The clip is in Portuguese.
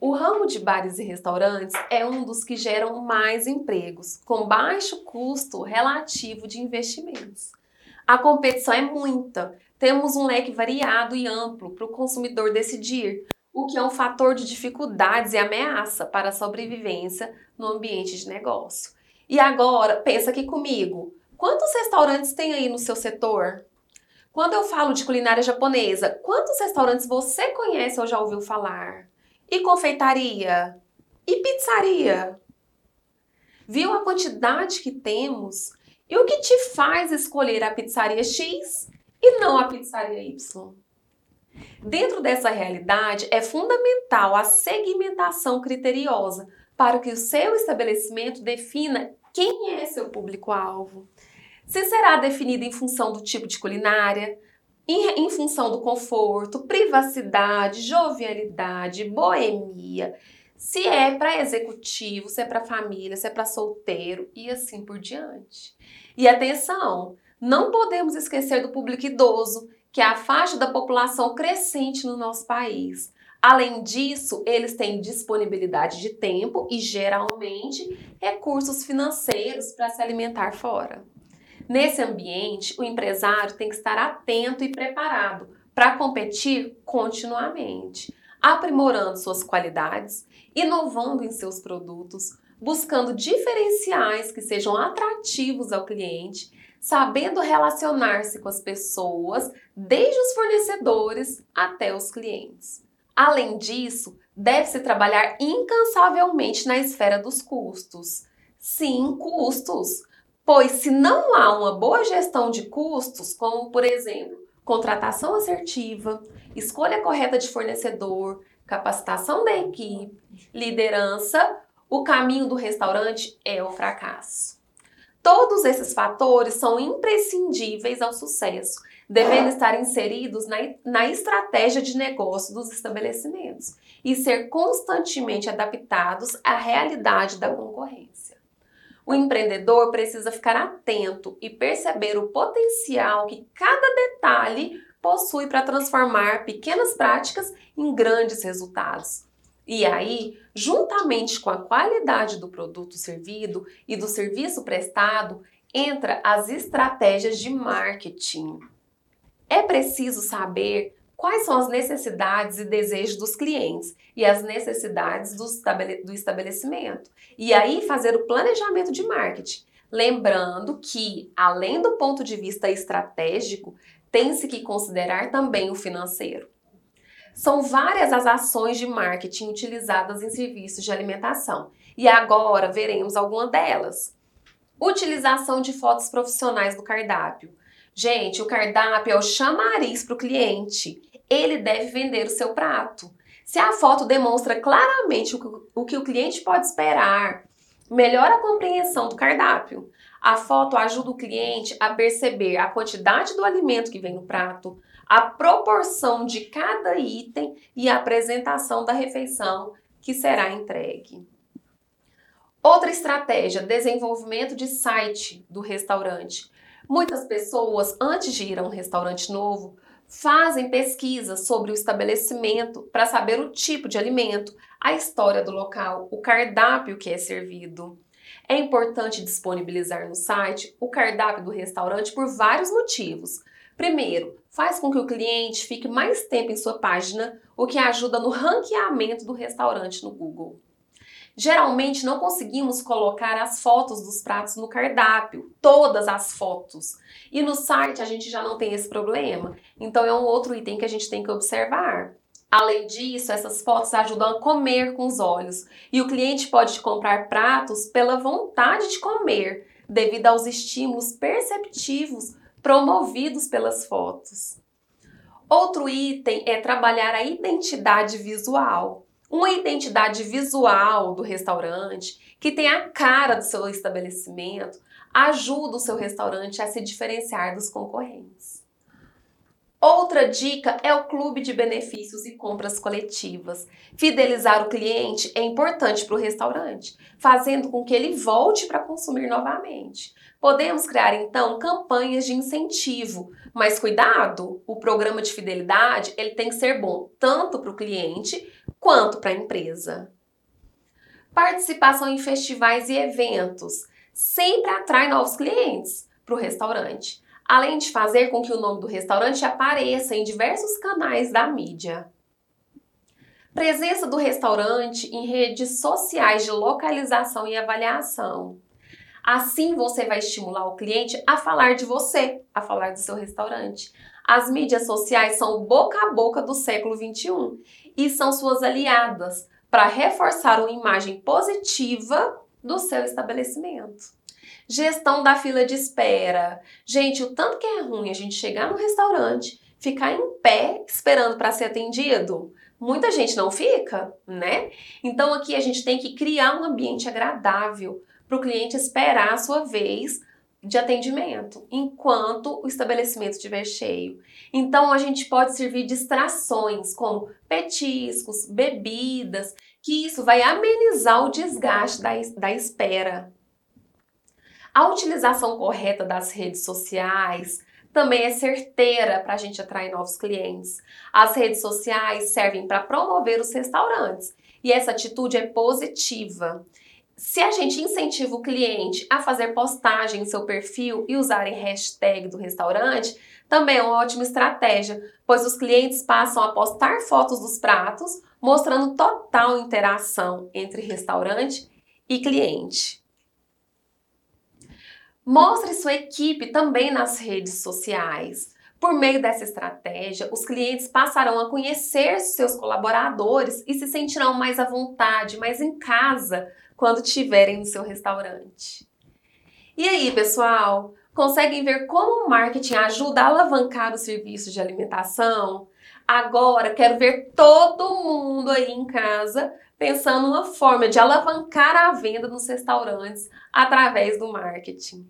O ramo de bares e restaurantes é um dos que geram mais empregos, com baixo custo relativo de investimentos. A competição é muita, temos um leque variado e amplo para o consumidor decidir, o que é um fator de dificuldades e ameaça para a sobrevivência no ambiente de negócio. E agora, pensa aqui comigo: quantos restaurantes tem aí no seu setor? Quando eu falo de culinária japonesa, quantos restaurantes você conhece ou já ouviu falar? E confeitaria? E pizzaria? Viu a quantidade que temos? E o que te faz escolher a pizzaria X e não a pizzaria Y? Dentro dessa realidade, é fundamental a segmentação criteriosa para que o seu estabelecimento defina quem é seu público-alvo. Se será definido em função do tipo de culinária, em, em função do conforto, privacidade, jovialidade, boemia, se é para executivo, se é para família, se é para solteiro e assim por diante. E atenção, não podemos esquecer do público idoso, que é a faixa da população crescente no nosso país. Além disso, eles têm disponibilidade de tempo e geralmente recursos financeiros para se alimentar fora. Nesse ambiente, o empresário tem que estar atento e preparado para competir continuamente, aprimorando suas qualidades, inovando em seus produtos, buscando diferenciais que sejam atrativos ao cliente, sabendo relacionar-se com as pessoas, desde os fornecedores até os clientes. Além disso, deve-se trabalhar incansavelmente na esfera dos custos. Sim, custos Pois se não há uma boa gestão de custos, como por exemplo, contratação assertiva, escolha correta de fornecedor, capacitação da equipe, liderança, o caminho do restaurante é o fracasso. Todos esses fatores são imprescindíveis ao sucesso, devendo estar inseridos na, na estratégia de negócio dos estabelecimentos e ser constantemente adaptados à realidade da concorrência. O empreendedor precisa ficar atento e perceber o potencial que cada detalhe possui para transformar pequenas práticas em grandes resultados. E aí, juntamente com a qualidade do produto servido e do serviço prestado, entra as estratégias de marketing. É preciso saber quais são as necessidades e desejos dos clientes e as necessidades do, do estabelecimento. E aí fazer o planejamento de marketing. Lembrando que, além do ponto de vista estratégico, tem-se que considerar também o financeiro. São várias as ações de marketing utilizadas em serviços de alimentação. E agora veremos alguma delas. Utilização de fotos profissionais no cardápio. Gente, o cardápio é o chamariz para o cliente ele deve vender o seu prato. Se a foto demonstra claramente o que o cliente pode esperar, melhora a compreensão do cardápio. A foto ajuda o cliente a perceber a quantidade do alimento que vem no prato, a proporção de cada item e a apresentação da refeição que será entregue. Outra estratégia, desenvolvimento de site do restaurante. Muitas pessoas, antes de ir a um restaurante novo, fazem pesquisas sobre o estabelecimento para saber o tipo de alimento, a história do local, o cardápio que é servido. É importante disponibilizar no site o cardápio do restaurante por vários motivos. Primeiro, faz com que o cliente fique mais tempo em sua página, o que ajuda no ranqueamento do restaurante no Google. Geralmente não conseguimos colocar as fotos dos pratos no cardápio, todas as fotos. E no site a gente já não tem esse problema. Então é um outro item que a gente tem que observar. Além disso, essas fotos ajudam a comer com os olhos e o cliente pode comprar pratos pela vontade de comer, devido aos estímulos perceptivos promovidos pelas fotos. Outro item é trabalhar a identidade visual uma identidade visual do restaurante que tem a cara do seu estabelecimento ajuda o seu restaurante a se diferenciar dos concorrentes. Outra dica é o clube de benefícios e compras coletivas. Fidelizar o cliente é importante para o restaurante, fazendo com que ele volte para consumir novamente. Podemos criar então campanhas de incentivo, mas cuidado, o programa de fidelidade ele tem que ser bom tanto para o cliente quanto para a empresa. Participação em festivais e eventos sempre atrai novos clientes para o restaurante, além de fazer com que o nome do restaurante apareça em diversos canais da mídia. Presença do restaurante em redes sociais de localização e avaliação. Assim você vai estimular o cliente a falar de você, a falar do seu restaurante. As mídias sociais são boca a boca do século 21 e são suas aliadas para reforçar uma imagem positiva do seu estabelecimento. Gestão da fila de espera. Gente, o tanto que é ruim a gente chegar no restaurante, ficar em pé esperando para ser atendido. Muita gente não fica, né? Então aqui a gente tem que criar um ambiente agradável para o cliente esperar a sua vez de atendimento, enquanto o estabelecimento estiver cheio. Então a gente pode servir distrações como petiscos, bebidas, que isso vai amenizar o desgaste da, da espera. A utilização correta das redes sociais também é certeira para a gente atrair novos clientes. As redes sociais servem para promover os restaurantes e essa atitude é positiva. Se a gente incentiva o cliente a fazer postagem em seu perfil e usarem hashtag do restaurante, também é uma ótima estratégia, pois os clientes passam a postar fotos dos pratos, mostrando total interação entre restaurante e cliente. Mostre sua equipe também nas redes sociais. Por meio dessa estratégia, os clientes passarão a conhecer seus colaboradores e se sentirão mais à vontade, mais em casa quando estiverem no seu restaurante. E aí, pessoal, conseguem ver como o marketing ajuda a alavancar os serviços de alimentação? Agora quero ver todo mundo aí em casa pensando numa forma de alavancar a venda nos restaurantes através do marketing.